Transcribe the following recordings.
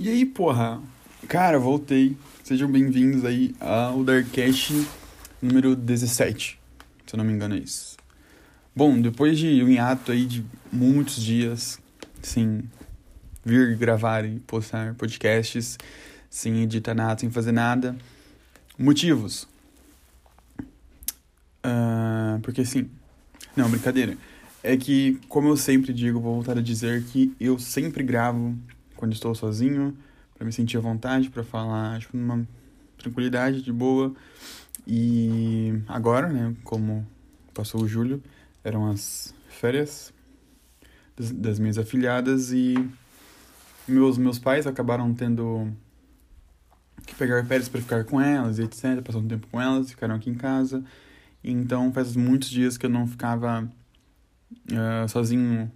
E aí, porra? Cara, voltei. Sejam bem-vindos aí ao Darkcast número 17. Se eu não me engano é isso. Bom, depois de um hiato aí de muitos dias sem vir gravar e postar podcasts, sem editar nada, sem fazer nada. Motivos. Uh, porque sim. Não, brincadeira. É que, como eu sempre digo, vou voltar a dizer que eu sempre gravo quando estou sozinho, para me sentir à vontade, para falar, tipo, numa tranquilidade, de boa. E agora, né, como passou o julho, eram as férias das, das minhas afilhadas e meus, meus pais acabaram tendo que pegar férias para ficar com elas e etc, passar um tempo com elas, ficaram aqui em casa. Então faz muitos dias que eu não ficava uh, sozinho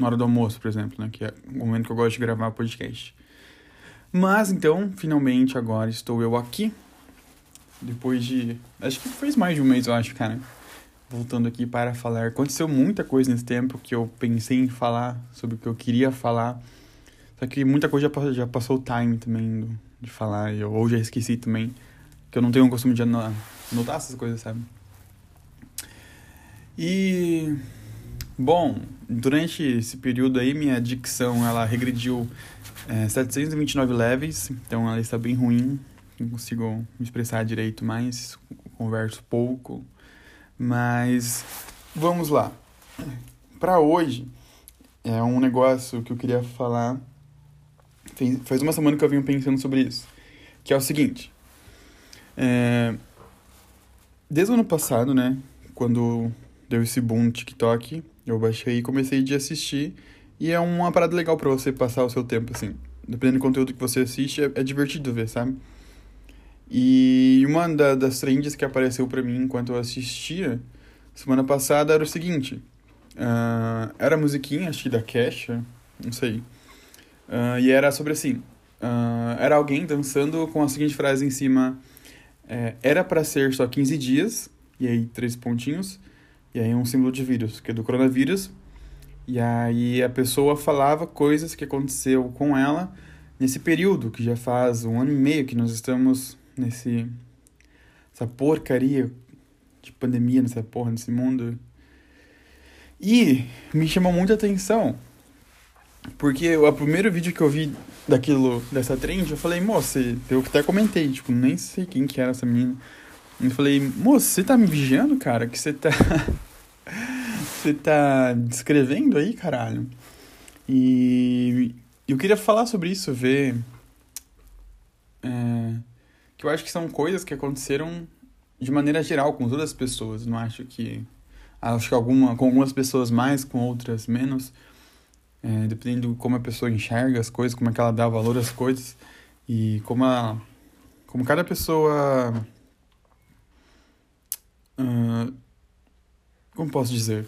na hora do almoço, por exemplo, né? Que é o momento que eu gosto de gravar podcast. Mas então, finalmente agora estou eu aqui. Depois de. Acho que fez mais de um mês, eu acho, cara. Voltando aqui para falar. Aconteceu muita coisa nesse tempo que eu pensei em falar sobre o que eu queria falar. Só que muita coisa já passou, já passou o time também do, de falar. Eu, ou já esqueci também. Que eu não tenho o costume de anotar essas coisas, sabe? E Bom, durante esse período aí, minha dicção, ela regrediu é, 729 levels, então ela está bem ruim, não consigo me expressar direito mais, converso pouco, mas vamos lá. Para hoje, é um negócio que eu queria falar, faz uma semana que eu venho pensando sobre isso, que é o seguinte, é, desde o ano passado, né, quando deu esse boom no TikTok, eu baixei e comecei a assistir. E é uma parada legal para você passar o seu tempo, assim. Dependendo do conteúdo que você assiste, é, é divertido ver, sabe? E uma da, das trends que apareceu para mim enquanto eu assistia semana passada era o seguinte. Uh, era a musiquinha, acho que da Kesha, não sei. Uh, e era sobre assim. Uh, era alguém dançando com a seguinte frase em cima. É, era para ser só 15 dias, e aí três pontinhos. E aí um símbolo de vírus, que é do coronavírus. E aí a pessoa falava coisas que aconteceu com ela nesse período, que já faz um ano e meio que nós estamos nesse essa porcaria de pandemia nessa porra nesse mundo. E me chamou muita atenção. Porque o primeiro vídeo que eu vi daquilo, dessa trend, eu falei, moça, eu até comentei, tipo, nem sei quem que era essa menina. Eu falei, moço, você tá me vigiando, cara? Que você tá. você tá descrevendo aí, caralho? E eu queria falar sobre isso, ver. É, que eu acho que são coisas que aconteceram de maneira geral com todas as pessoas. Não acho que. Acho que alguma, com algumas pessoas mais, com outras menos. É, dependendo de como a pessoa enxerga as coisas, como é que ela dá valor às coisas. E como a. Como cada pessoa Uh, como posso dizer?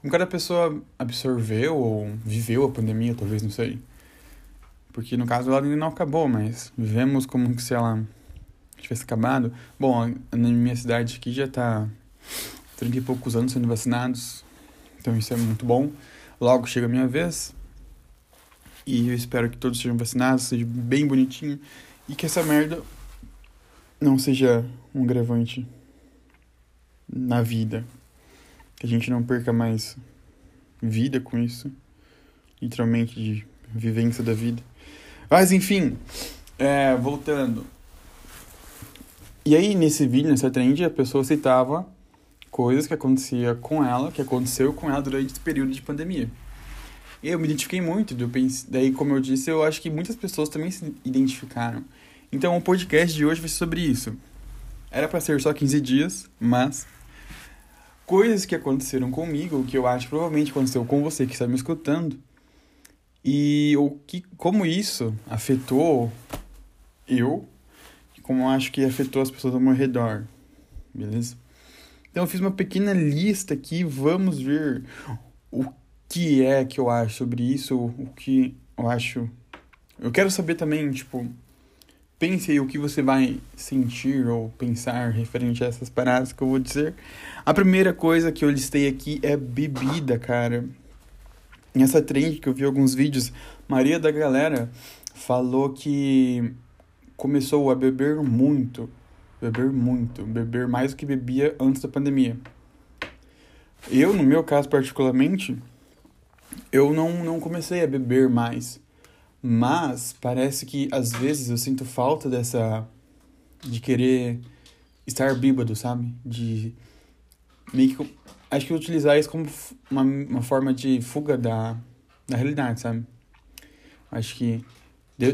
Como cada pessoa absorveu ou viveu a pandemia, talvez, não sei. Porque no caso ela ainda não acabou, mas vivemos como se ela tivesse acabado. Bom, na minha cidade aqui já tá 30 e poucos anos sendo vacinados, então isso é muito bom. Logo chega a minha vez e eu espero que todos sejam vacinados, seja bem bonitinho e que essa merda não seja um gravante na vida. Que a gente não perca mais vida com isso. Literalmente de vivência da vida. Mas enfim, é, voltando. E aí, nesse vídeo, nessa trend, a pessoa citava coisas que acontecia com ela, que aconteceu com ela durante esse período de pandemia. Eu me identifiquei muito, daí, como eu disse, eu acho que muitas pessoas também se identificaram. Então, o podcast de hoje vai ser sobre isso. Era para ser só 15 dias, mas coisas que aconteceram comigo, que eu acho que provavelmente aconteceu com você que está me escutando, e o que, como isso afetou eu, e como eu acho que afetou as pessoas ao meu redor, beleza? Então eu fiz uma pequena lista aqui, vamos ver o que é que eu acho sobre isso, o que eu acho. Eu quero saber também, tipo, pense aí o que você vai sentir ou pensar referente a essas paradas que eu vou dizer. A primeira coisa que eu listei aqui é bebida, cara. nessa trend que eu vi alguns vídeos, Maria da galera falou que começou a beber muito, beber muito, beber mais do que bebia antes da pandemia. Eu, no meu caso particularmente, eu não, não comecei a beber mais. Mas parece que às vezes eu sinto falta dessa. de querer estar bêbado, sabe? De meio que. Acho que utilizar isso como uma, uma forma de fuga da, da realidade, sabe? Acho que.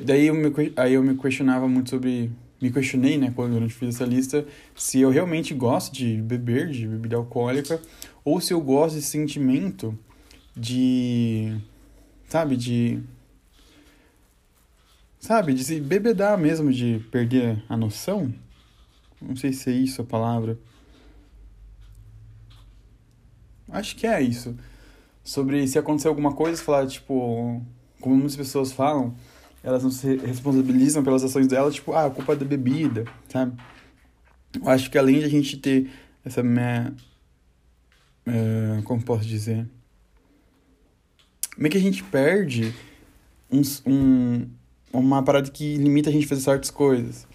Daí eu me, aí eu me questionava muito sobre. Me questionei, né, quando eu fiz essa lista, se eu realmente gosto de beber, de bebida alcoólica, ou se eu gosto desse sentimento de. Sabe, de Sabe, de se bebedar mesmo, de perder a noção. Não sei se é isso a palavra. Acho que é isso. Sobre se acontecer alguma coisa, falar, tipo, como muitas pessoas falam, elas não se responsabilizam pelas ações delas, tipo, ah, a culpa é da bebida, sabe? Eu acho que além de a gente ter essa minha. Uh, como posso dizer? Meio que a gente perde um, um, uma parada que limita a gente a fazer certas coisas.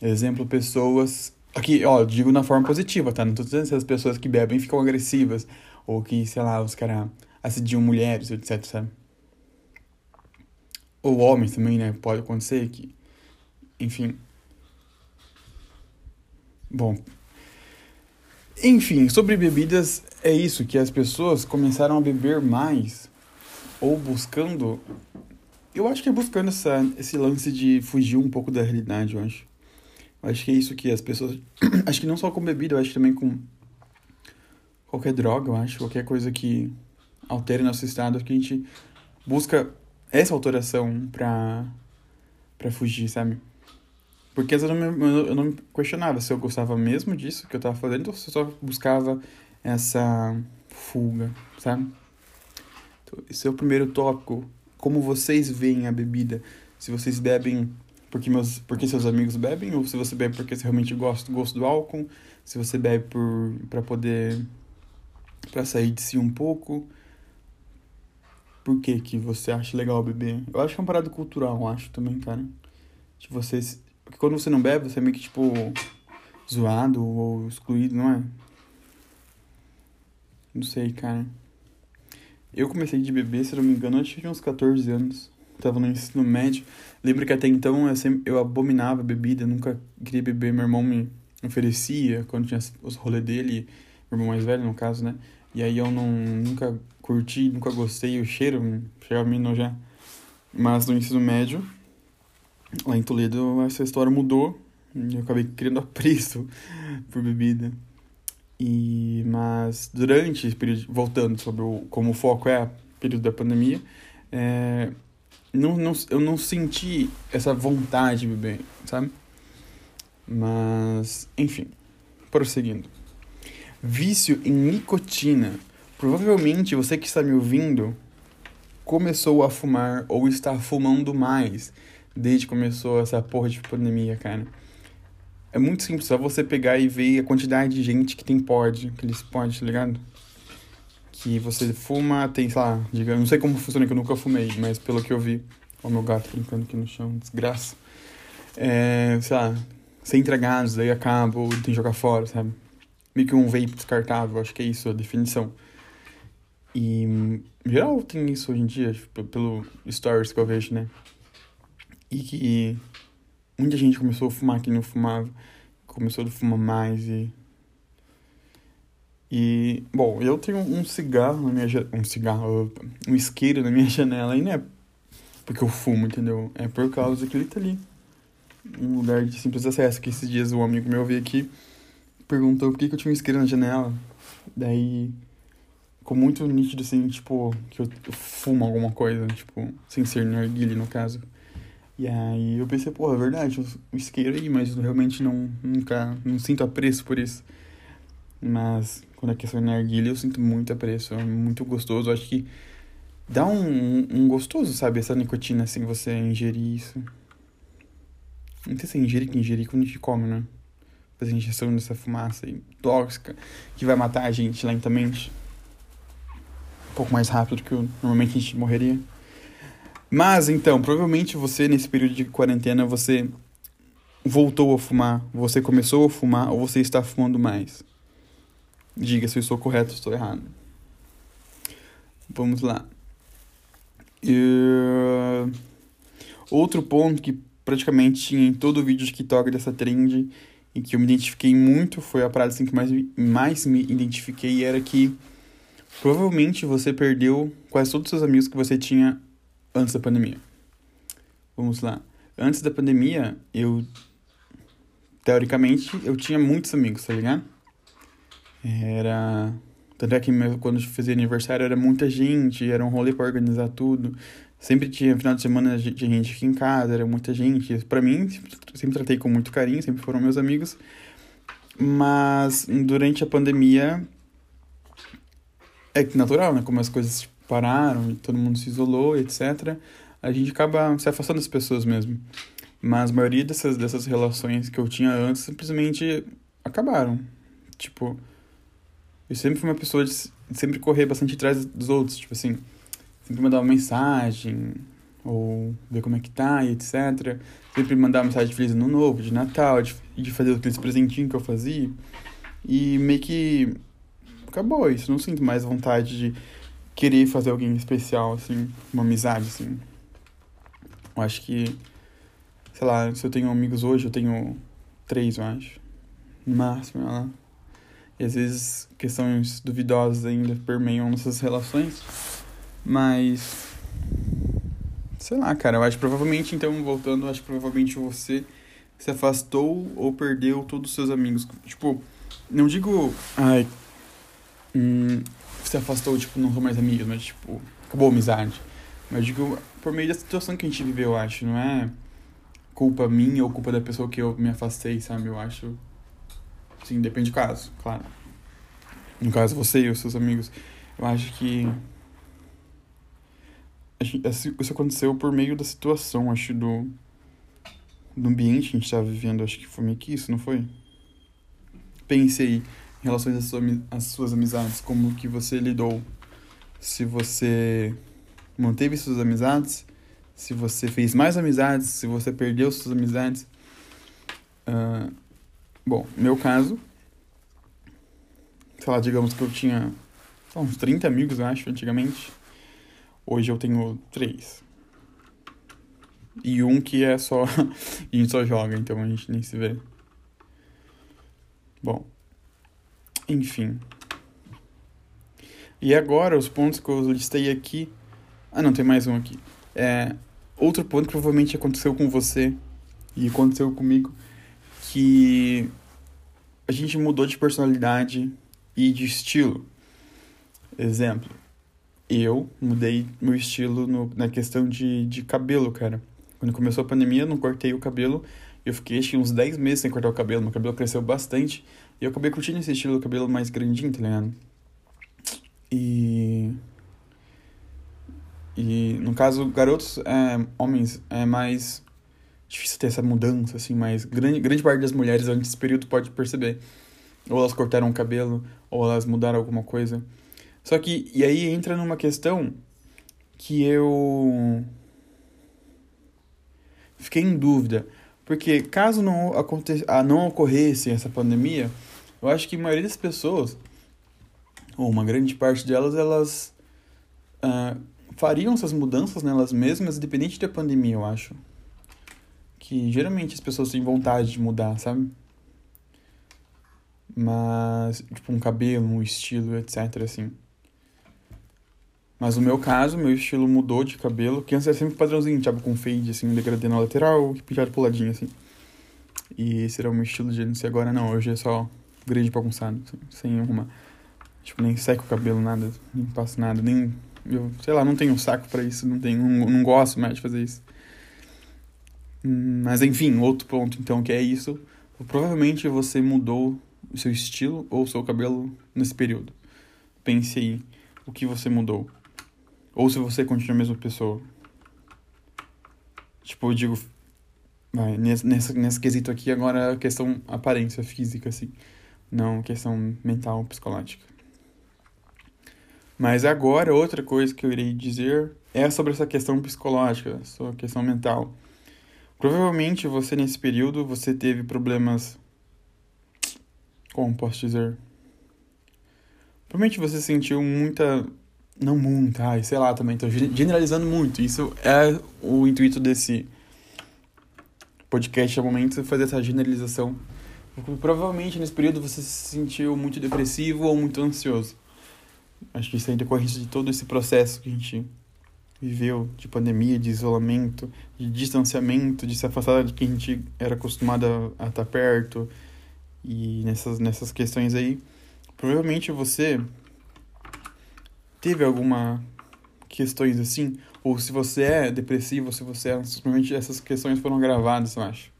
Exemplo, pessoas. Aqui, ó, digo na forma positiva, tá? Não tô dizendo as pessoas que bebem ficam agressivas. Ou que, sei lá, os caras assediam mulheres, etc, sabe? Ou homens também, né? Pode acontecer que. Enfim. Bom. Enfim, sobre bebidas, é isso, que as pessoas começaram a beber mais ou buscando eu acho que é buscando essa, esse lance de fugir um pouco da realidade, eu acho. Eu acho que é isso que as pessoas. acho que não só com bebida, eu acho que também com qualquer droga, eu acho, qualquer coisa que altere nosso estado, que a gente busca essa alteração pra, pra fugir, sabe? Porque às vezes eu não, me, eu não me questionava se eu gostava mesmo disso que eu tava fazendo ou se eu só buscava essa fuga, sabe? Então, esse é o primeiro tópico como vocês veem a bebida. Se vocês bebem porque, meus, porque seus amigos bebem, ou se você bebe porque você realmente gosta, gosta do álcool, se você bebe para poder para sair de si um pouco. Por que que você acha legal beber? Eu acho que é uma parada cultural, eu acho também, cara. De vocês, porque quando você não bebe, você é meio que tipo zoado ou excluído, não é? Não sei, cara. Eu comecei de beber, se não me engano, eu tinha uns 14 anos. Tava no ensino médio. Lembro que até então eu, sempre, eu abominava bebida, nunca queria beber. Meu irmão me oferecia quando tinha os rolês dele, meu irmão mais velho, no caso, né? E aí eu não, nunca curti, nunca gostei, o cheiro chegava a enojar. Mas no ensino médio, lá em Toledo, essa história mudou e eu acabei criando apreço por bebida. E, mas durante esse período, voltando sobre o, como o foco é o período da pandemia, é, não, não, eu não senti essa vontade de beber, sabe? Mas, enfim, prosseguindo. Vício em nicotina. Provavelmente você que está me ouvindo começou a fumar ou está fumando mais desde que começou essa porra de pandemia, cara. É muito simples, só você pegar e ver a quantidade de gente que tem pod, aqueles pod, tá ligado? Que você fuma, tem, sei lá, diga, não sei como funciona, que eu nunca fumei, mas pelo que eu vi. Ó, meu gato brincando aqui no chão, desgraça. É, sei lá, sem entregados, daí acaba, ou tem que jogar fora, sabe? Meio que um vape descartável, acho que é isso a definição. E em geral tem isso hoje em dia, tipo, pelo stories que eu vejo, né? E que muita gente começou a fumar que não fumava, começou a fumar mais e e bom, eu tenho um cigarro na minha um cigarro, um isqueiro na minha janela e não é porque eu fumo, entendeu? É por causa que ele tá ali. Um lugar de simples acesso, que esses dias um amigo meu veio aqui perguntou por que, que eu tinha um isqueiro na janela. Daí ficou muito nítido assim, tipo, que eu, fumo alguma coisa, tipo, sem ser narguile no caso. E aí eu pensei, pô, é verdade, o isqueiro aí, mas realmente não, nunca, não sinto apreço por isso. Mas quando é questão de narguilha, eu sinto muito apreço, é muito gostoso. Eu acho que dá um, um gostoso, sabe, essa nicotina, assim, você ingerir isso. Não sei se é ingerir que ingerir quando a gente come, né? Fazer injeção dessa fumaça aí, tóxica, que vai matar a gente lentamente. pouco mais rápido do que normalmente a gente morreria. Mas então, provavelmente você nesse período de quarentena você voltou a fumar, você começou a fumar ou você está fumando mais. Diga se eu estou correto ou estou errado. Vamos lá. E... Outro ponto que praticamente tinha em todo o vídeo de TikTok dessa trend e que eu me identifiquei muito foi a parada assim, que mais, mais me identifiquei era que provavelmente você perdeu quase todos os seus amigos que você tinha antes da pandemia. Vamos lá. Antes da pandemia, eu teoricamente eu tinha muitos amigos, tá ligado? Era tanto é que quando eu fazia aniversário era muita gente, era um rolê para organizar tudo. Sempre tinha final de semana tinha gente aqui em casa, era muita gente. Para mim, sempre tratei com muito carinho, sempre foram meus amigos. Mas durante a pandemia é natural, né? Como as coisas pararam, todo mundo se isolou, etc. A gente acaba se afastando das pessoas mesmo. Mas a maioria dessas, dessas relações que eu tinha antes simplesmente acabaram. Tipo, eu sempre fui uma pessoa de sempre correr bastante atrás dos outros, tipo assim, sempre mandar uma mensagem, ou ver como é que tá e etc. Sempre mandar mensagem de Feliz Ano Novo, de Natal, de, de fazer aqueles presentinhos que eu fazia. E meio que acabou isso, não sinto mais vontade de querer fazer alguém especial, assim, uma amizade, assim. Eu acho que, sei lá, se eu tenho amigos hoje, eu tenho três, eu acho. No máximo, lá. E às vezes questões duvidosas ainda permeiam nossas relações. Mas. Sei lá, cara. Eu acho que provavelmente, então, voltando, eu acho que provavelmente você se afastou ou perdeu todos os seus amigos. Tipo, não digo. Ai. Hum, se afastou, tipo, não sou mais amigos, mas, tipo, acabou a amizade. Mas digo, por meio da situação que a gente viveu, eu acho. Não é culpa minha ou culpa da pessoa que eu me afastei, sabe? Eu acho Sim, depende do caso, claro. No caso, você e os seus amigos. Eu acho que. Isso aconteceu por meio da situação, acho, do. Do ambiente que a gente estava vivendo. Acho que foi meio que isso, não foi? Pense relação às suas, às suas amizades, como que você lidou. Se você manteve suas amizades, se você fez mais amizades, se você perdeu suas amizades. Uh, Bom, meu caso, sei lá, digamos que eu tinha uns 30 amigos, eu acho, antigamente. Hoje eu tenho três. E um que é só. a gente só joga, então a gente nem se vê. Bom. Enfim. E agora, os pontos que eu listei aqui. Ah, não, tem mais um aqui. É, outro ponto que provavelmente aconteceu com você e aconteceu comigo que a gente mudou de personalidade e de estilo. Exemplo, eu mudei meu estilo no, na questão de, de cabelo, cara. Quando começou a pandemia, eu não cortei o cabelo. Eu fiquei acho, uns 10 meses sem cortar o cabelo. Meu cabelo cresceu bastante. E eu acabei curtindo esse estilo do cabelo mais grandinho, tá ligado? E. E no caso, garotos, é, homens, é mais difícil ter essa mudança, assim, mas grande, grande parte das mulheres antes desse período pode perceber. Ou elas cortaram o cabelo, ou elas mudaram alguma coisa. Só que, e aí entra numa questão que eu fiquei em dúvida. Porque caso não, aconte, ah, não ocorresse essa pandemia, eu acho que a maioria das pessoas, ou uma grande parte delas, elas uh, fariam essas mudanças nelas mesmas, independente da pandemia, eu acho que geralmente as pessoas têm vontade de mudar, sabe? Mas, tipo, um cabelo, um estilo, etc, assim. Mas no meu caso, meu estilo mudou de cabelo, que antes era sempre padrãozinho, tipo, com fade, assim, um degradê na lateral e pintado pro ladinho, assim. E esse era o meu estilo de antes, agora não, hoje é só grande bagunçado, assim, sem arrumar. Tipo, nem seco o cabelo, nada, nem passo nada, nem... Eu, sei lá, não tenho saco para isso, não tenho, não, não gosto mais de fazer isso. Mas enfim, outro ponto então que é isso. Provavelmente você mudou o seu estilo ou o seu cabelo nesse período. Pense aí o que você mudou. Ou se você continua a mesma pessoa. Tipo, eu digo. Vai, nessa, nessa, nesse quesito aqui agora é a questão aparência física, assim. Não questão mental, psicológica. Mas agora, outra coisa que eu irei dizer é sobre essa questão psicológica, sua questão mental. Provavelmente você, nesse período, você teve problemas. Como posso dizer? Provavelmente você sentiu muita. Não muita, ai, sei lá também, tô generalizando muito. Isso é o intuito desse podcast, é o momento de fazer essa generalização. Provavelmente nesse período você se sentiu muito depressivo ou muito ansioso. Acho que isso é decorrente de todo esse processo que a gente viveu de pandemia, de isolamento, de distanciamento, de se afastar de quem a gente era acostumado a, a estar perto e nessas, nessas questões aí. Provavelmente você teve alguma questões assim, ou se você é depressivo, se você é, provavelmente essas questões foram gravadas, eu acho.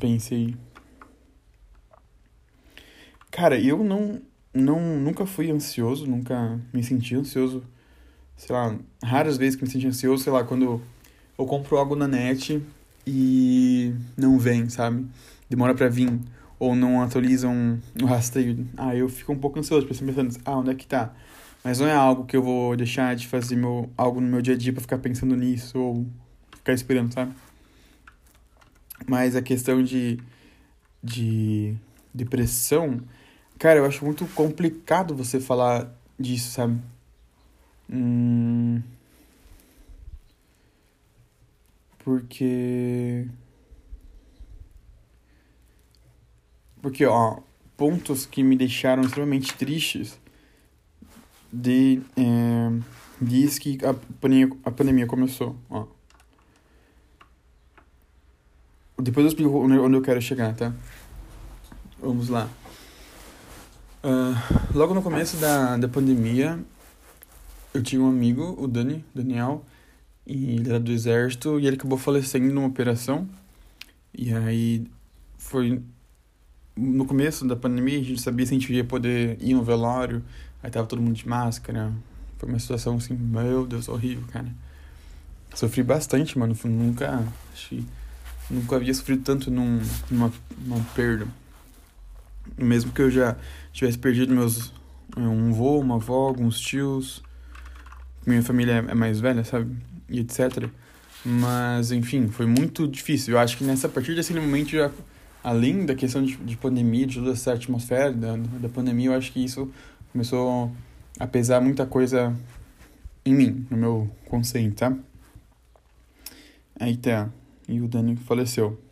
Pensei. Cara, eu não não nunca fui ansioso, nunca me senti ansioso. Sei lá, raras vezes que me senti ansioso, sei lá, quando eu compro algo na net e não vem, sabe? Demora para vir ou não atualizam o rastreio. Ah, eu fico um pouco ansioso, pensando, ah, onde é que tá? Mas não é algo que eu vou deixar de fazer meu, algo no meu dia a dia pra ficar pensando nisso ou ficar esperando, sabe? Mas a questão de, de depressão Cara, eu acho muito complicado você falar disso, sabe? Hum... Porque. Porque, ó, pontos que me deixaram extremamente tristes de. É, diz que a a pandemia começou, ó. Depois eu explico onde eu quero chegar, tá? Vamos lá. Uh, logo no começo da, da pandemia, eu tinha um amigo, o Dani, Daniel, e ele era do exército e ele acabou falecendo numa operação. E aí foi no começo da pandemia, a gente sabia se a gente ia poder ir no velório, aí tava todo mundo de máscara. Foi uma situação assim, meu Deus, horrível, cara. Sofri bastante, mano. Nunca, que nunca havia sofrido tanto num, numa, numa perda. Mesmo que eu já tivesse perdido meus um avô, uma avó, alguns tios, minha família é mais velha, sabe? E etc. Mas, enfim, foi muito difícil. Eu acho que nessa a partir desse momento já além da questão de, de pandemia, de toda essa atmosfera da, da pandemia, eu acho que isso começou a pesar muita coisa em mim, no meu consciente, tá? Aí tá. E o Dani faleceu.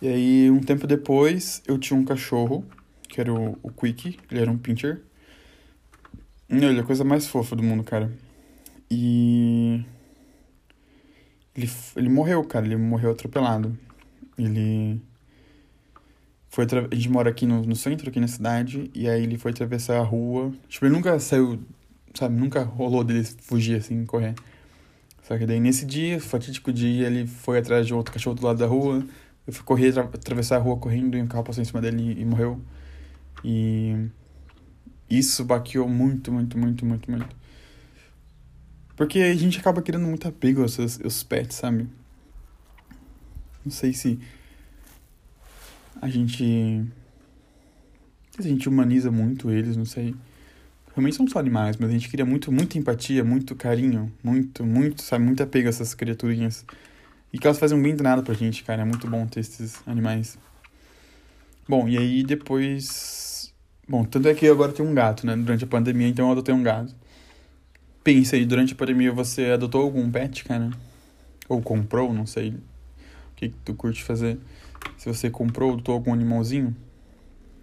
E aí, um tempo depois, eu tinha um cachorro, que era o, o Quick, ele era um pincher. Ele é a coisa mais fofa do mundo, cara. E. Ele, ele morreu, cara, ele morreu atropelado. Ele. Foi A gente mora aqui no, no centro, aqui na cidade, e aí ele foi atravessar a rua. Tipo, ele nunca saiu, sabe, nunca rolou dele fugir assim, correr. Só que daí nesse dia, fatídico dia, ele foi atrás de outro cachorro do lado da rua eu fui correr, atravessar a rua correndo e um carro passou em cima dele e, e morreu. E isso baqueou muito, muito, muito, muito, muito. Porque a gente acaba querendo muito apego aos, aos pets, sabe? Não sei se a gente. A gente humaniza muito eles, não sei. Realmente são só animais, mas a gente queria muito, muita empatia, muito carinho, muito, muito, sabe, muito apego a essas criaturinhas. E que elas fazem um bem nada pra gente, cara. É muito bom ter esses animais. Bom, e aí depois. Bom, tanto é que eu agora tenho um gato, né? Durante a pandemia, então eu adotei um gato. Pensa aí, durante a pandemia você adotou algum pet, cara? Ou comprou, não sei. O que, que tu curte fazer? Se você comprou, adotou algum animalzinho?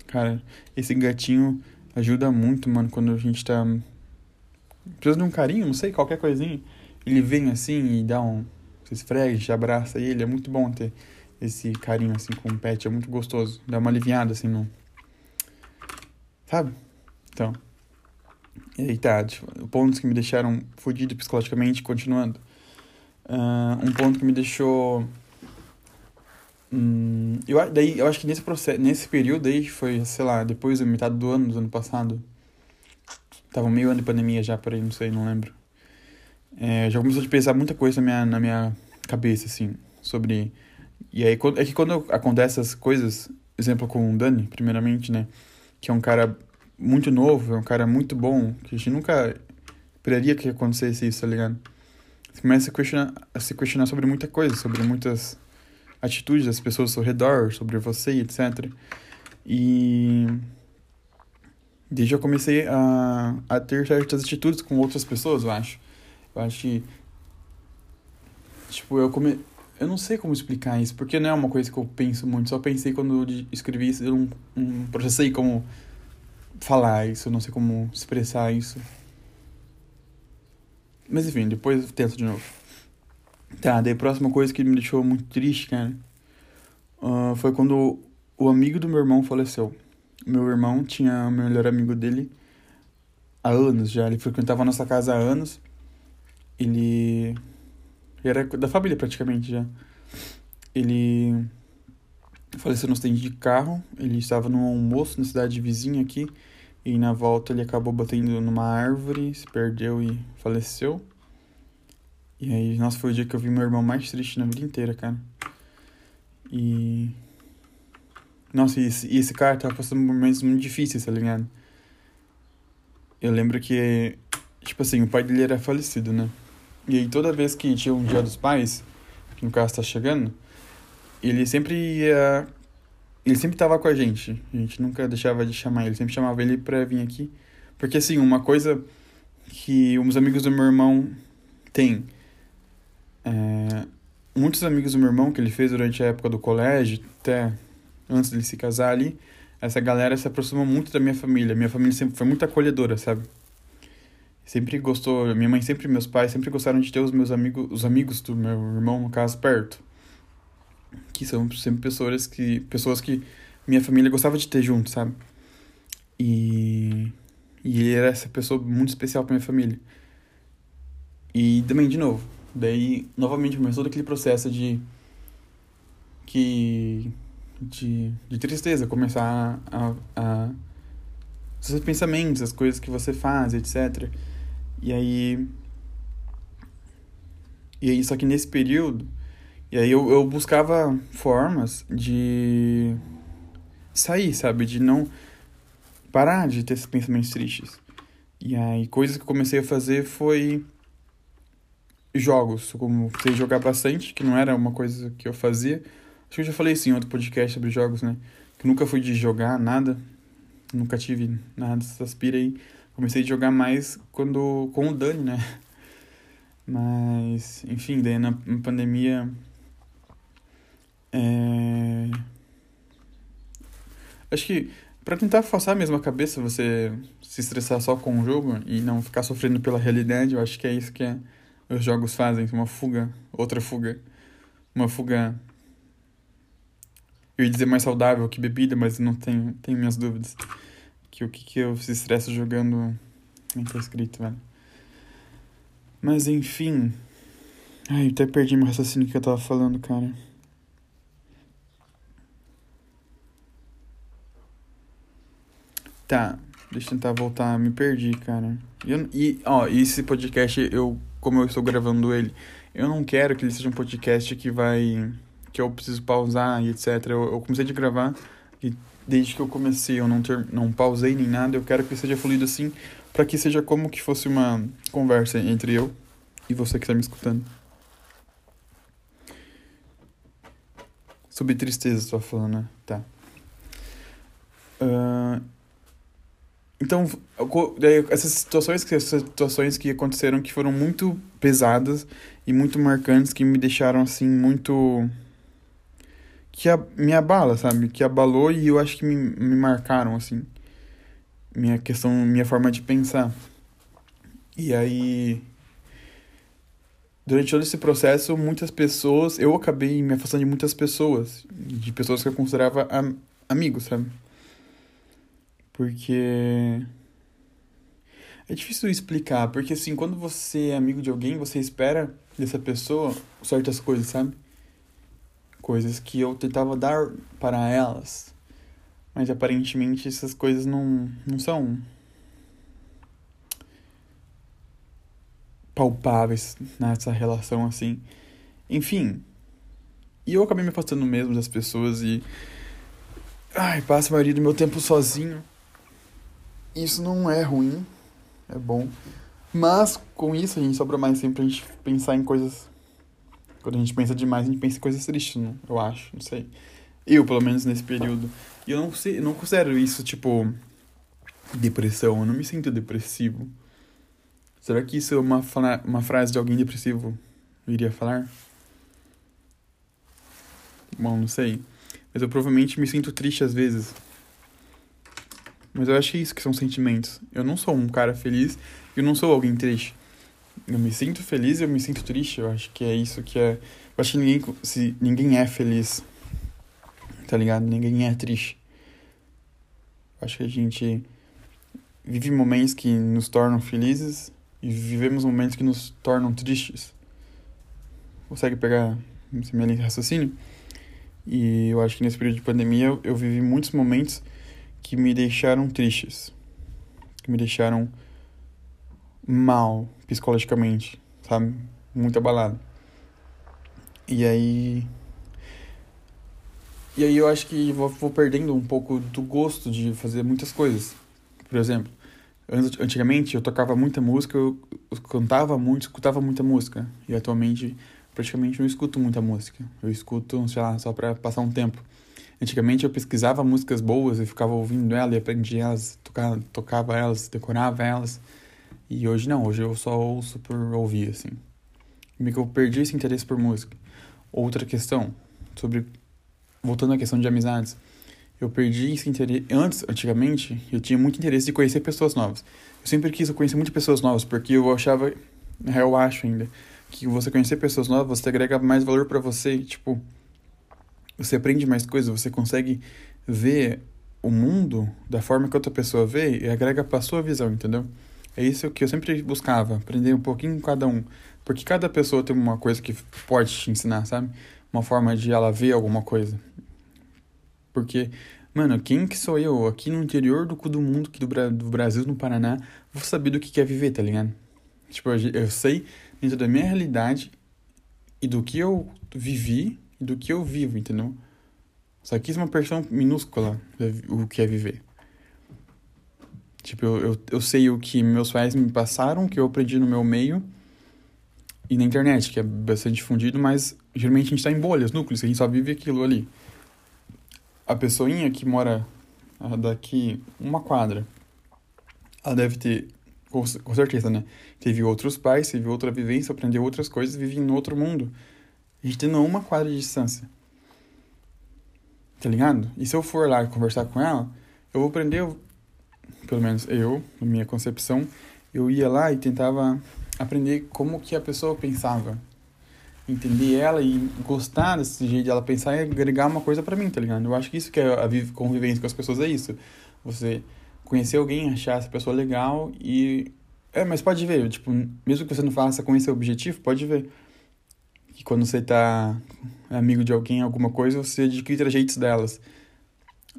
Cara, esse gatinho ajuda muito, mano, quando a gente tá. Precisando de um carinho, não sei, qualquer coisinha. Ele vem assim e dá um você esfrega, te abraça ele. É muito bom ter esse carinho assim com o pet. É muito gostoso. Dá uma aliviada assim no. Sabe? Então. E aí tá. Tipo, pontos que me deixaram fodido psicologicamente, continuando. Uh, um ponto que me deixou. Hum, eu, daí, eu acho que nesse processo, nesse período aí, foi, sei lá, depois da metade do ano, do ano passado. Tava meio ano de pandemia já, por aí, não sei, não lembro é, já começou a pensar muita coisa na minha, na minha cabeça, assim, sobre... E aí, é que quando acontecem essas coisas, exemplo com o Dani, primeiramente, né, que é um cara muito novo, é um cara muito bom, que a gente nunca esperaria que acontecesse isso, tá ligado? Você começa a, questionar, a se questionar sobre muita coisa, sobre muitas atitudes das pessoas ao redor, sobre você, etc. E desde eu comecei a, a ter certas atitudes com outras pessoas, eu acho. Eu acho que. Tipo, eu come... Eu não sei como explicar isso, porque não é uma coisa que eu penso muito. Só pensei quando eu escrevi isso, eu não, não processei como falar isso, não sei como expressar isso. Mas enfim, depois eu tento de novo. Tá, daí a próxima coisa que me deixou muito triste, cara, uh, foi quando o amigo do meu irmão faleceu. Meu irmão tinha o melhor amigo dele há anos já, ele frequentava a nossa casa há anos. Ele era da família praticamente já. Ele faleceu no acidente de carro, ele estava num almoço na cidade vizinha aqui, e na volta ele acabou batendo numa árvore, se perdeu e faleceu. E aí, nossa, foi o dia que eu vi meu irmão mais triste na vida inteira, cara. E. Nossa, e esse, e esse cara tava passando momentos muito difíceis, tá ligado? Eu lembro que, tipo assim, o pai dele era falecido, né? E aí toda vez que tinha um dia dos pais, que no caso tá chegando, ele sempre ia. Ele sempre tava com a gente. A gente nunca deixava de chamar ele, sempre chamava ele pra vir aqui. Porque assim, uma coisa que uns amigos do meu irmão têm. É, muitos amigos do meu irmão que ele fez durante a época do colégio, até antes dele se casar ali, essa galera se aproximou muito da minha família. Minha família sempre foi muito acolhedora, sabe? Sempre gostou, minha mãe sempre, meus pais sempre gostaram de ter os meus amigos, os amigos do meu irmão, no caso, perto. Que são sempre pessoas que, pessoas que minha família gostava de ter junto, sabe? E, e ele era essa pessoa muito especial para minha família. E também, de novo, daí novamente começou aquele processo de que de, de tristeza, começar a, a seus pensamentos, as coisas que você faz, etc. E aí. E aí, só que nesse período. E aí eu, eu buscava formas de sair, sabe? De não parar de ter esses pensamentos tristes. E aí, coisas que eu comecei a fazer foi jogos, como sei jogar bastante, que não era uma coisa que eu fazia. Acho que eu já falei isso em outro podcast sobre jogos, né? Que nunca fui de jogar nada. Nunca tive nada dessas pira aí. Comecei a jogar mais quando com o Dani, né? Mas, enfim, daí na pandemia. É... Acho que para tentar forçar mesmo a cabeça, você se estressar só com o jogo e não ficar sofrendo pela realidade, eu acho que é isso que é, os jogos fazem, uma fuga, outra fuga. Uma fuga eu ia dizer mais saudável que bebida, mas não tenho, tenho minhas dúvidas. Que o que, que eu se estresso jogando. Nem tá escrito, velho. Mas enfim. Ai, até perdi meu raciocínio que eu tava falando, cara. Tá, deixa eu tentar voltar. Me perdi, cara. E, ó, esse podcast, eu, como eu estou gravando ele, eu não quero que ele seja um podcast que vai que eu preciso pausar e etc. Eu, eu comecei a gravar e desde que eu comecei eu não, ter, não pausei nem nada. Eu quero que seja fluido assim, para que seja como que fosse uma conversa entre eu e você que está me escutando. Sobre tristeza, estou falando, né? Tá. Uh, então, essas situações, essas situações que aconteceram que foram muito pesadas e muito marcantes, que me deixaram assim muito que a, me abala, sabe? Que abalou e eu acho que me, me marcaram, assim. Minha questão, minha forma de pensar. E aí. Durante todo esse processo, muitas pessoas. Eu acabei me afastando de muitas pessoas. De pessoas que eu considerava am, amigos, sabe? Porque. É difícil explicar, porque assim, quando você é amigo de alguém, você espera dessa pessoa certas coisas, sabe? coisas que eu tentava dar para elas, mas aparentemente essas coisas não, não são palpáveis nessa relação assim. Enfim, e eu acabei me afastando mesmo das pessoas e. Ai, passo a maioria do meu tempo sozinho. Isso não é ruim, é bom. Mas com isso a gente sobra mais tempo pra gente pensar em coisas. Quando a gente pensa demais, a gente pensa em coisas tristes, não? eu acho, não sei. Eu, pelo menos nesse período. E eu não, sei, não considero isso, tipo, depressão. Eu não me sinto depressivo. Será que isso é uma, uma frase de alguém depressivo iria falar? Bom, não sei. Mas eu provavelmente me sinto triste às vezes. Mas eu acho que é isso que são sentimentos. Eu não sou um cara feliz, eu não sou alguém triste. Eu me sinto feliz eu me sinto triste. Eu acho que é isso que é. Eu acho que ninguém, se, ninguém é feliz. Tá ligado? Ninguém é triste. Eu acho que a gente vive momentos que nos tornam felizes e vivemos momentos que nos tornam tristes. Consegue pegar esse meu raciocínio? E eu acho que nesse período de pandemia eu, eu vivi muitos momentos que me deixaram tristes, que me deixaram mal psicologicamente, sabe? Muito abalado. E aí. E aí eu acho que vou, vou perdendo um pouco do gosto de fazer muitas coisas. Por exemplo, antigamente eu tocava muita música, eu cantava muito, escutava muita música. E atualmente praticamente não escuto muita música. Eu escuto, sei lá, só para passar um tempo. Antigamente eu pesquisava músicas boas e ficava ouvindo elas e aprendia elas, tocava, tocava elas, decorava elas. E hoje não, hoje eu só ouço por ouvir, assim. Meio que eu perdi esse interesse por música. Outra questão, sobre. Voltando à questão de amizades. Eu perdi esse interesse. Antes, antigamente, eu tinha muito interesse de conhecer pessoas novas. Eu sempre quis conhecer muitas pessoas novas, porque eu achava. Eu acho ainda. Que você conhecer pessoas novas, você agrega mais valor para você. Tipo você aprende mais coisas, você consegue ver o mundo da forma que outra pessoa vê e agrega para sua visão, entendeu? É isso que eu sempre buscava, aprender um pouquinho cada um. Porque cada pessoa tem uma coisa que pode te ensinar, sabe? Uma forma de ela ver alguma coisa. Porque, mano, quem que sou eu aqui no interior do cu do mundo, aqui do, Bra do Brasil, no Paraná, vou saber do que quer viver, tá ligado? Tipo, eu sei dentro da minha realidade e do que eu vivi do que eu vivo, entendeu? Só que isso é uma porção minúscula o que é viver. Tipo, eu, eu, eu sei o que meus pais me passaram, que eu aprendi no meu meio e na internet, que é bastante difundido, mas geralmente a gente tá em bolhas, núcleos, a gente só vive aquilo ali. A pessoinha que mora daqui uma quadra, ela deve ter, com certeza, né? Teve outros pais, teve outra vivência, aprendeu outras coisas, vive em outro mundo. A gente tendo uma quadra de distância. Tá ligado? E se eu for lá conversar com ela, eu vou aprender, pelo menos eu, na minha concepção, eu ia lá e tentava aprender como que a pessoa pensava. Entender ela e gostar desse jeito de ela pensar e agregar uma coisa para mim, tá ligado? Eu acho que isso que é a convivência com as pessoas é isso. Você conhecer alguém, achar essa pessoa legal e. É, mas pode ver, tipo, mesmo que você não faça com esse objetivo, pode ver que quando você tá amigo de alguém, alguma coisa, você adquire trejeitos delas.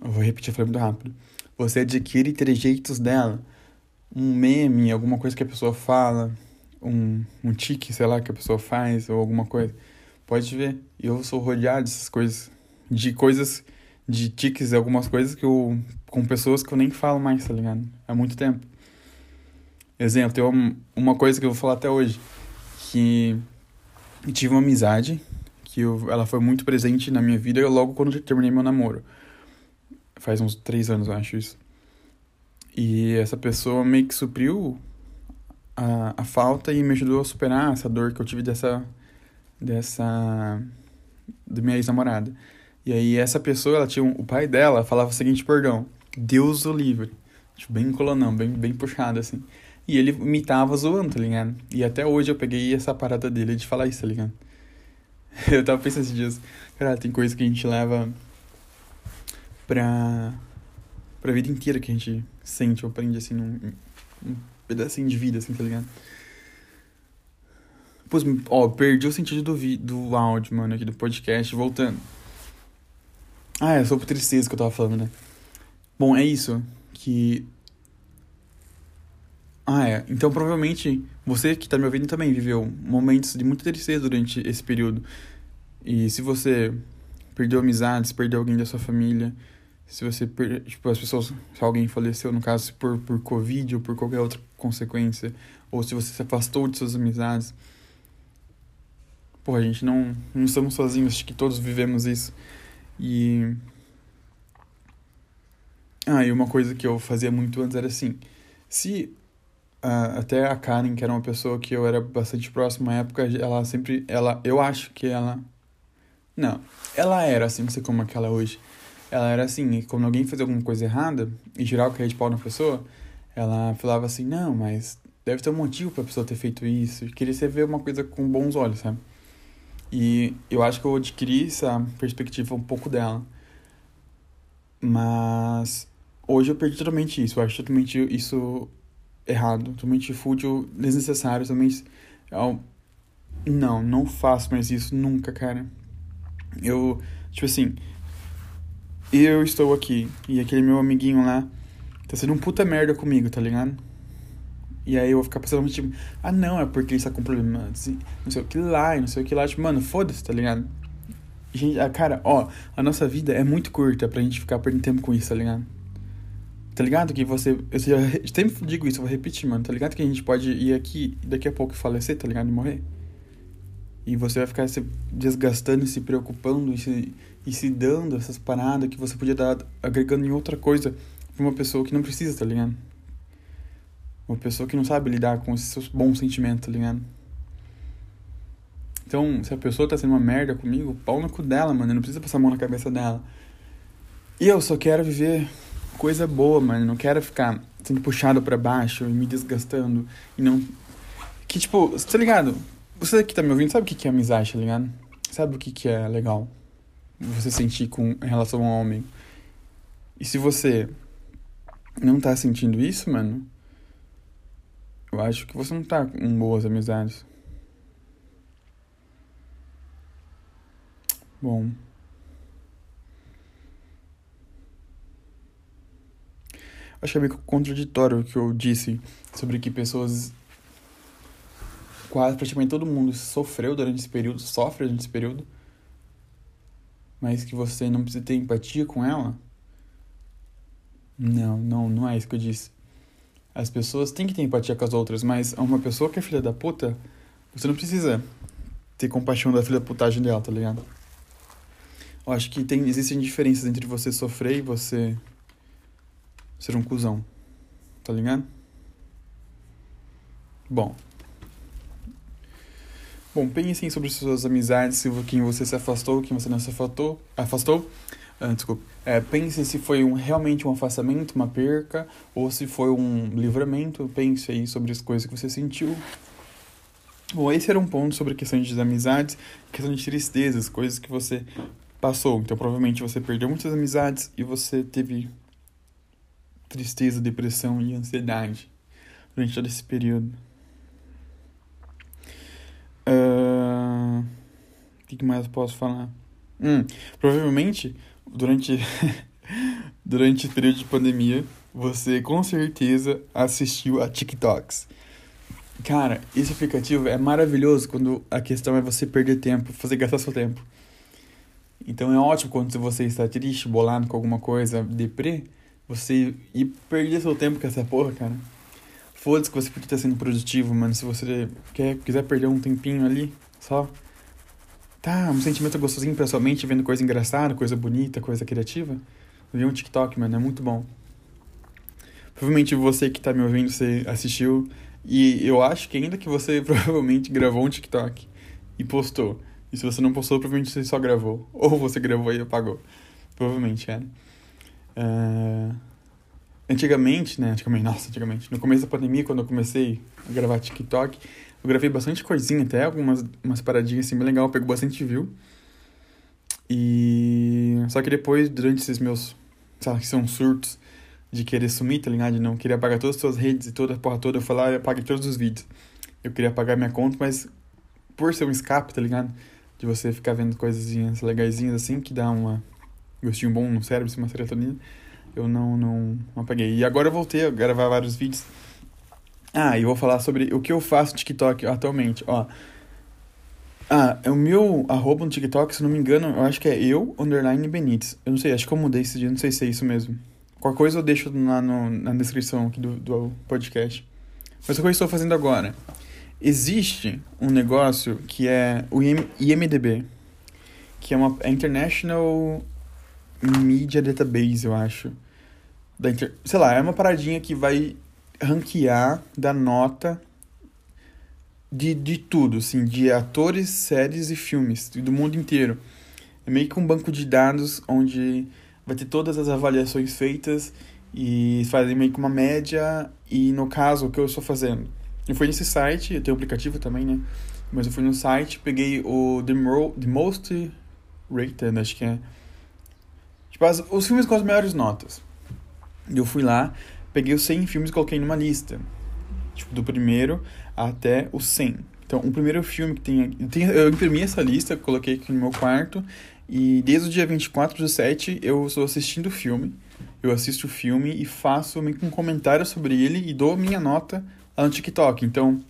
Eu vou repetir, eu falei muito rápido. Você adquire trejeitos dela. Um meme, alguma coisa que a pessoa fala, um, um tique, sei lá, que a pessoa faz, ou alguma coisa. Pode ver. Eu sou rodeado dessas coisas. De coisas, de tiques, algumas coisas que eu. com pessoas que eu nem falo mais, tá ligado? Há muito tempo. Exemplo, tem uma coisa que eu vou falar até hoje. Que e tive uma amizade que eu, ela foi muito presente na minha vida logo quando eu terminei meu namoro. Faz uns três anos, eu acho isso. E essa pessoa meio que supriu a, a falta e me ajudou a superar essa dor que eu tive dessa. dessa. da minha ex-namorada. E aí essa pessoa, ela tinha um, o pai dela falava o seguinte perdão, Deus o livre. Tipo, bem colonão, bem, bem puxado assim. E ele me tava zoando, tá ligado? E até hoje eu peguei essa parada dele de falar isso, tá ligado? Eu tava pensando esses dias, cara, tem coisa que a gente leva pra. pra vida inteira que a gente sente ou aprende assim num um pedacinho de vida, assim, tá ligado? Pois, ó, perdi o sentido do, vi do áudio, mano, aqui do podcast, voltando. Ah, é sobre tristeza que eu tava falando, né? Bom, é isso. Que ah, é. Então provavelmente você que está me ouvindo também viveu momentos de muita tristeza durante esse período. E se você perdeu amizades, perdeu alguém da sua família, Se você, tipo, as pessoas, se alguém faleceu, no caso, por, por Covid ou por qualquer outra consequência, ou se você se afastou de suas amizades. Pô, a gente não, não estamos sozinhos, acho que todos vivemos isso. E. Ah, e uma coisa que eu fazia muito antes era assim: se uh, até a Karen, que era uma pessoa que eu era bastante próximo na época, ela sempre. ela Eu acho que ela. Não, ela era assim, não sei como é que ela é hoje. Ela era assim, quando alguém fazia alguma coisa errada, e geral caía de pau na pessoa, ela falava assim: não, mas deve ter um motivo pra pessoa ter feito isso. Queria você ver uma coisa com bons olhos, sabe? E eu acho que eu adquiri essa perspectiva um pouco dela. Mas hoje eu perdi totalmente isso. Eu acho totalmente isso errado, totalmente fútil, desnecessário, totalmente. Eu, não, não faço mais isso nunca, cara. Eu, tipo assim, eu estou aqui e aquele meu amiguinho lá tá sendo um puta merda comigo, tá ligado? E aí eu vou ficar pensando, tipo, ah não, é porque ele está com problema, não sei o que lá, não sei o que lá. Tipo, mano, foda-se, tá ligado? Gente, a cara, ó, a nossa vida é muito curta pra gente ficar perdendo tempo com isso, tá ligado? Tá ligado que você. Eu sempre digo isso, eu vou repetir, mano. Tá ligado que a gente pode ir aqui e daqui a pouco falecer, tá ligado? E morrer. E você vai ficar se desgastando e se preocupando e se, e se dando essas paradas que você podia dar agregando em outra coisa pra uma pessoa que não precisa, tá ligado? Uma pessoa que não sabe lidar com esses seus bons sentimentos, tá ligado? Então, se a pessoa tá sendo uma merda comigo, pau no cu dela, mano. Não precisa passar a mão na cabeça dela. E eu só quero viver coisa boa, mano. Não quero ficar sendo puxado para baixo e me desgastando. E não. Que tipo, tá ligado? Você que tá me ouvindo sabe o que é amizade, tá ligado? Sabe o que é legal? Você sentir com em relação ao homem. E se você não tá sentindo isso, mano, eu acho que você não tá com boas amizades. Bom. Acho que é meio contraditório o que eu disse sobre que pessoas. Quase praticamente todo mundo sofreu durante esse período, sofre durante esse período, mas que você não precisa ter empatia com ela. Não, não, não é isso que eu disse. As pessoas têm que ter empatia com as outras, mas uma pessoa que é filha da puta, você não precisa ter compaixão da filha da putagem dela, tá ligado? Eu acho que tem, existem diferenças entre você sofrer e você ser um cuzão. Tá ligado? Bom. Bom, pensem sobre suas amizades, quem você se afastou, quem você não se afastou. Afastou. Ah, desculpa. É, pense se foi um, realmente um afastamento, uma perca, ou se foi um livramento. Pense aí sobre as coisas que você sentiu. Bom, esse era um ponto sobre a questão de amizades, questão de tristezas, coisas que você passou. Então, provavelmente você perdeu muitas amizades e você teve tristeza, depressão e ansiedade durante todo esse período. Uh, o que mais posso falar? Hum, provavelmente durante, durante o período de pandemia, você com certeza assistiu a TikToks. Cara, esse aplicativo é maravilhoso quando a questão é você perder tempo, fazer gastar seu tempo. Então é ótimo quando você está triste, bolado com alguma coisa, deprê, você ir perder seu tempo com essa porra, cara. Foda-se que você podia estar sendo produtivo, mano. Se você quer, quiser perder um tempinho ali, só Tá, um sentimento gostosinho pra sua mente, vendo coisa engraçada, coisa bonita, coisa criativa. Ver um TikTok, mano, é muito bom. Provavelmente você que tá me ouvindo, você assistiu. E eu acho que ainda que você provavelmente gravou um TikTok e postou. E se você não postou, provavelmente você só gravou. Ou você gravou e apagou. Provavelmente, cara. Uh... Antigamente, né? Antigamente, nossa, antigamente. No começo da pandemia, quando eu comecei a gravar TikTok, eu gravei bastante coisinha até, algumas umas paradinhas assim bem legal, pegou bastante view. E. Só que depois, durante esses meus. Sabe, que são surtos de querer sumir, tá ligado? De não querer apagar todas as suas redes e toda a porra toda, eu falar, eu apaguei todos os vídeos. Eu queria apagar minha conta, mas por ser um escape, tá ligado? De você ficar vendo coisinhas legaisinhas assim, que dá uma gostinho bom no cérebro, uma serotonina, eu não, não, não apaguei. E agora eu voltei a gravar vários vídeos ah, e vou falar sobre o que eu faço no TikTok atualmente. Ó, Ah, o meu arroba no TikTok, se não me engano, eu acho que é eu, underline Benítez. Eu não sei, acho que eu mudei esse dia, não sei se é isso mesmo. Qualquer coisa eu deixo lá no, na descrição aqui do, do podcast. Mas o que eu estou fazendo agora? Existe um negócio que é o IMDB, que é uma é International Media Database, eu acho. Da inter... Sei lá, é uma paradinha que vai ranquear da nota de, de tudo, assim, de atores, séries e filmes do mundo inteiro. É meio que um banco de dados onde vai ter todas as avaliações feitas e fazem meio que uma média. E no caso, o que eu estou fazendo? Eu fui nesse site, eu tenho aplicativo também, né? Mas eu fui no site, peguei o The, Mo The Most Rated, acho que é. Tipo, as, os filmes com as maiores notas. E eu fui lá, peguei os 100 filmes e coloquei numa lista. Tipo, do primeiro até o 100. Então, o primeiro filme que tem, tem eu imprimi essa lista, coloquei aqui no meu quarto, e desde o dia 24 do 7 eu estou assistindo o filme. Eu assisto o filme e faço meio que um comentário sobre ele e dou minha nota lá no TikTok. Então,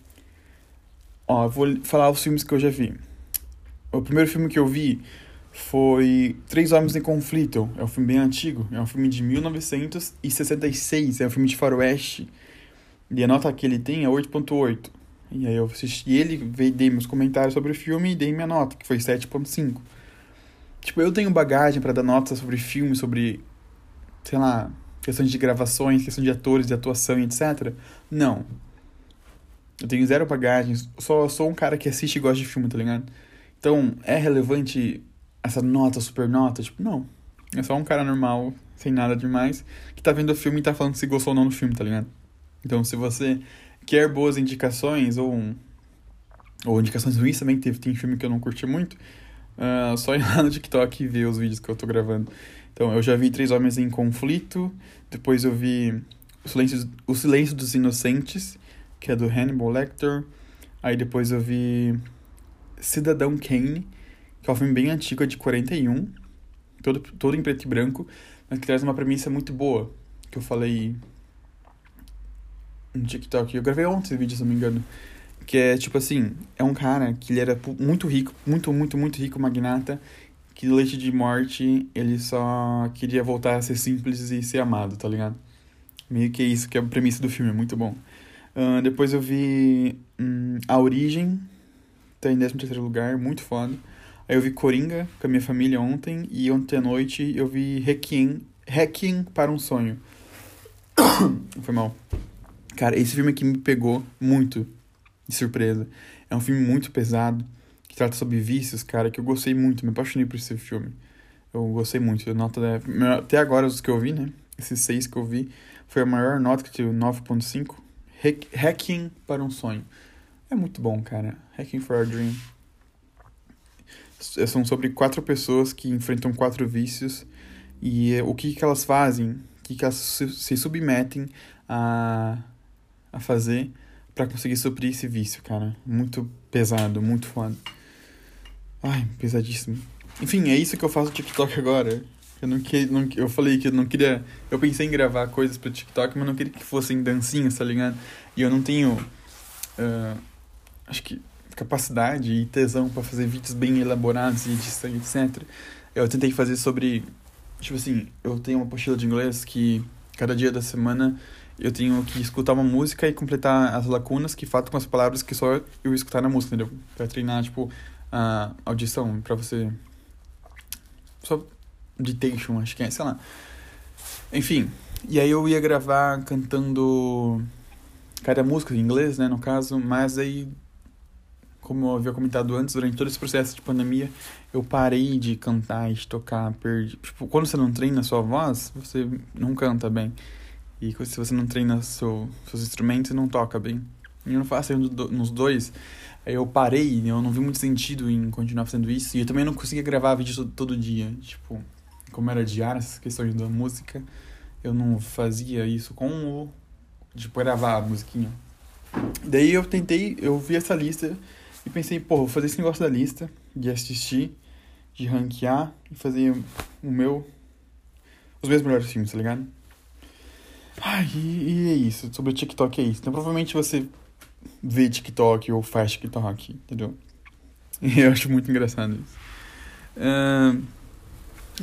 ó, vou falar os filmes que eu já vi. O primeiro filme que eu vi foi Três Homens em Conflito. É um filme bem antigo. É um filme de 1966. É um filme de faroeste. E a nota que ele tem é 8.8. E aí eu assisti ele, dei meus comentários sobre o filme e dei minha nota, que foi 7.5. Tipo, eu tenho bagagem para dar notas sobre filme, sobre, sei lá, questões de gravações, questão de atores, de atuação e etc. Não. Eu tenho zero bagagem, só sou um cara que assiste e gosta de filme, tá ligado? Então, é relevante essa nota, super nota? Tipo, não. É só um cara normal, sem nada demais, que tá vendo o filme e tá falando se gostou ou não do filme, tá ligado? Então, se você quer boas indicações ou, ou indicações ruins também, teve, tem filme que eu não curti muito, uh, só ir lá no TikTok e ver os vídeos que eu tô gravando. Então, eu já vi Três Homens em Conflito, depois eu vi O Silêncio, o Silêncio dos Inocentes, que é do Hannibal Lecter, aí depois eu vi Cidadão Kane, que é um filme bem antigo, é de 41, todo, todo em preto e branco, mas que traz uma premissa muito boa, que eu falei no TikTok. Eu gravei ontem esse vídeo, se não me engano. Que é tipo assim, é um cara que ele era muito rico, muito, muito, muito rico, magnata, que no leite de morte ele só queria voltar a ser simples e ser amado, tá ligado? Meio que é isso que é a premissa do filme, é muito bom. Uh, depois eu vi hum, A Origem, tá em 13 terceiro lugar, muito foda. Aí eu vi Coringa com a minha família ontem, e ontem à noite eu vi Requiem, Requiem para um Sonho. Foi mal. Cara, esse filme aqui me pegou muito de surpresa. É um filme muito pesado, que trata sobre vícios, cara, que eu gostei muito, me apaixonei por esse filme. Eu gostei muito. A nota. Até agora, os que eu vi, né? Esses seis que eu vi, foi a maior nota que tive, 9.5. Hacking para um sonho. É muito bom, cara. Hacking for a Dream. São sobre quatro pessoas que enfrentam quatro vícios e o que, que elas fazem, o que, que elas se submetem a a fazer para conseguir suprir esse vício, cara. Muito pesado, muito foda. Ai, pesadíssimo. Enfim, é isso que eu faço no TikTok agora. Eu não, que, não eu falei que eu não queria. Eu pensei em gravar coisas pro TikTok, mas não queria que fossem dancinhas, tá ligado? E eu não tenho. Uh, acho que capacidade e tesão para fazer vídeos bem elaborados e etc. Eu tentei fazer sobre. Tipo assim, eu tenho uma apostila de inglês que cada dia da semana eu tenho que escutar uma música e completar as lacunas que faltam com as palavras que só eu escutar na música, entendeu? Pra treinar, tipo, a audição, pra você. Só dictation, acho que é, sei lá. Enfim, e aí eu ia gravar cantando cada música em inglês, né, no caso, mas aí, como eu havia comentado antes, durante todo esse processo de pandemia, eu parei de cantar e de tocar, perdi. Tipo, quando você não treina a sua voz, você não canta bem. E se você não treina seu, seus instrumentos, você não toca bem. E eu não faço nos dois. Aí eu parei, eu não vi muito sentido em continuar fazendo isso. E eu também não conseguia gravar vídeo todo, todo dia. Tipo, como era diário essas questões da música, eu não fazia isso com o. Tipo, gravar a musiquinha. Daí eu tentei, eu vi essa lista e pensei, pô, vou fazer esse negócio da lista, de assistir, de ranquear e fazer o meu. Os meus melhores filmes, tá ligado? Ai, e, e é isso. Sobre o TikTok é isso. Então provavelmente você vê TikTok ou faz TikTok, entendeu? Eu acho muito engraçado isso. Uh,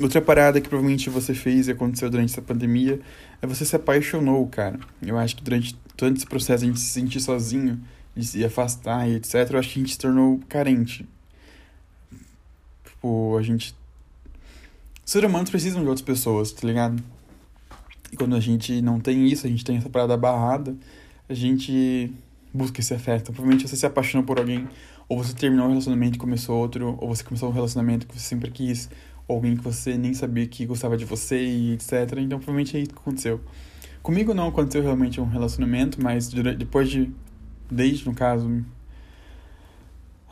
outra parada que provavelmente você fez e aconteceu durante essa pandemia é você se apaixonou, cara. Eu acho que durante todo esse processo a gente se sentir sozinho, de se afastar e etc., eu acho que a gente se tornou carente. Tipo, a gente. Seres humanos precisam de outras pessoas, tá ligado? E quando a gente não tem isso, a gente tem essa parada barrada, a gente busca esse afeto. Provavelmente você se apaixonou por alguém, ou você terminou um relacionamento e começou outro, ou você começou um relacionamento que você sempre quis, ou alguém que você nem sabia que gostava de você e etc. Então provavelmente é isso que aconteceu. Comigo não aconteceu realmente um relacionamento, mas depois de. Desde, no caso.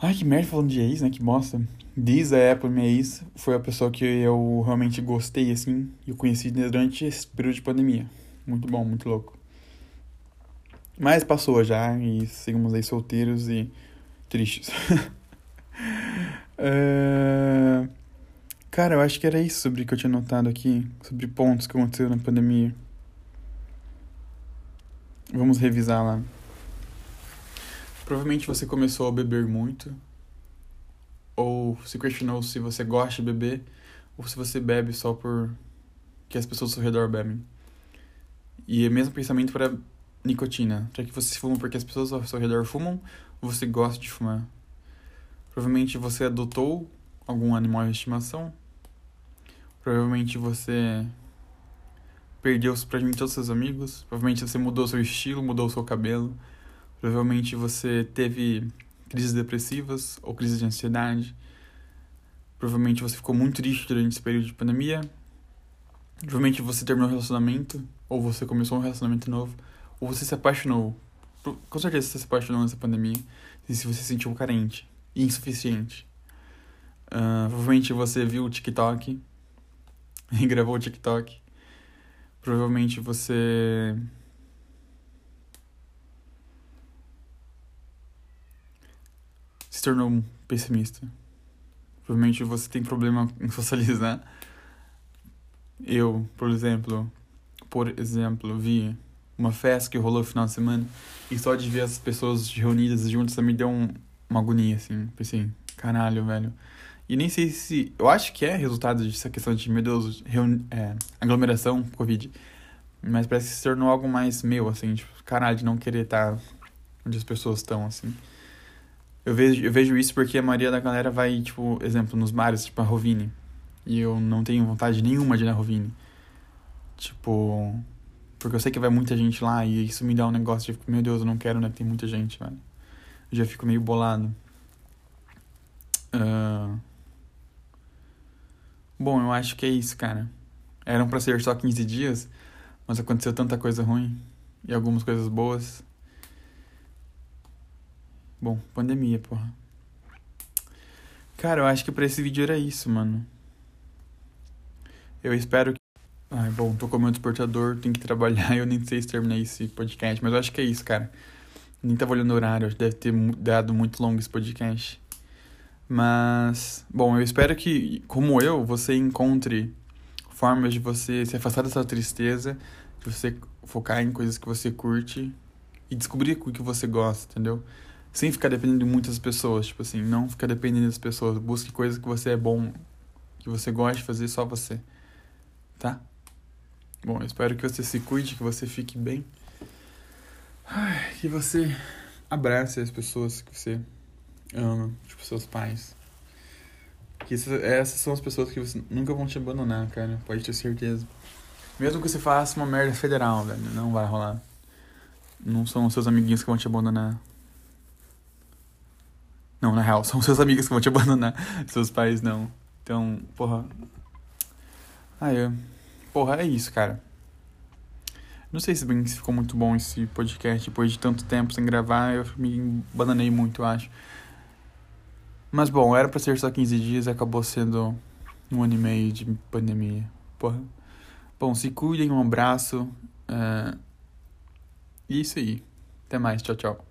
Ai, que merda falando de ex, né? Que bosta. Desde a época, minha ex foi a pessoa que eu realmente gostei, assim. E conheci durante esse período de pandemia. Muito bom, muito louco. Mas passou já e seguimos aí solteiros e tristes. uh... Cara, eu acho que era isso sobre o que eu tinha notado aqui, sobre pontos que aconteceram na pandemia. Vamos revisar lá. Provavelmente você começou a beber muito, ou se questionou se você gosta de beber, ou se você bebe só por que as pessoas ao seu redor bebem. E é o mesmo pensamento para nicotina. Já que você fuma porque as pessoas ao seu redor fumam, ou você gosta de fumar. Provavelmente você adotou algum animal de estimação. Provavelmente você perdeu praticamente todos os seus amigos. Provavelmente você mudou seu estilo, mudou seu cabelo. Provavelmente você teve crises depressivas ou crises de ansiedade. Provavelmente você ficou muito triste durante esse período de pandemia. Provavelmente você terminou um relacionamento, ou você começou um relacionamento novo, ou você se apaixonou. Com certeza você se apaixonou nessa pandemia. E se você se sentiu carente e insuficiente. Uh, provavelmente você viu o TikTok e gravou o TikTok. Provavelmente você. Tornou um pessimista. Provavelmente você tem problema em socializar. Eu, por exemplo, por exemplo, vi uma festa que rolou no final de semana e só de ver as pessoas reunidas juntas me deu um, uma agonia, assim. Pensei, caralho, velho. E nem sei se. Eu acho que é resultado dessa questão de, meu Deus, reuni é, aglomeração, Covid. Mas parece que se tornou algo mais meu, assim, tipo, caralho, de não querer estar onde as pessoas estão, assim. Eu vejo, eu vejo isso porque a maioria da galera vai, tipo, exemplo, nos bares, tipo a Rovini. E eu não tenho vontade nenhuma de ir na Rovini. Tipo. Porque eu sei que vai muita gente lá e isso me dá um negócio de, meu Deus, eu não quero, né? Tem muita gente, velho. Eu já fico meio bolado. Uh... Bom, eu acho que é isso, cara. Eram para ser só 15 dias, mas aconteceu tanta coisa ruim e algumas coisas boas. Bom, pandemia, porra. Cara, eu acho que pra esse vídeo era isso, mano. Eu espero que. Ai, bom, tô com meu despertador, tenho que trabalhar eu nem sei se terminei esse podcast, mas eu acho que é isso, cara. Nem tava olhando o horário, deve ter dado muito longo esse podcast. Mas, bom, eu espero que, como eu, você encontre formas de você se afastar dessa tristeza, de você focar em coisas que você curte e descobrir o que você gosta, entendeu? Sem ficar dependendo de muitas pessoas, tipo assim, não ficar dependendo das pessoas. Busque coisas que você é bom, que você gosta de fazer só você, tá? Bom, espero que você se cuide, que você fique bem. Que você abrace as pessoas que você ama, tipo seus pais. Que essas são as pessoas que você nunca vão te abandonar, cara. Pode ter certeza. Mesmo que você faça uma merda federal, velho, não vai rolar. Não são os seus amiguinhos que vão te abandonar. Não, na real, são seus amigos que vão te abandonar. Seus pais não. Então, porra. Ah, é. Porra, é isso, cara. Não sei se bem se ficou muito bom esse podcast depois de tanto tempo sem gravar. Eu me bananei muito, eu acho. Mas bom, era pra ser só 15 dias acabou sendo um ano e meio de pandemia. Porra. Bom, se cuidem, um abraço. Uh... Isso aí. Até mais, tchau, tchau.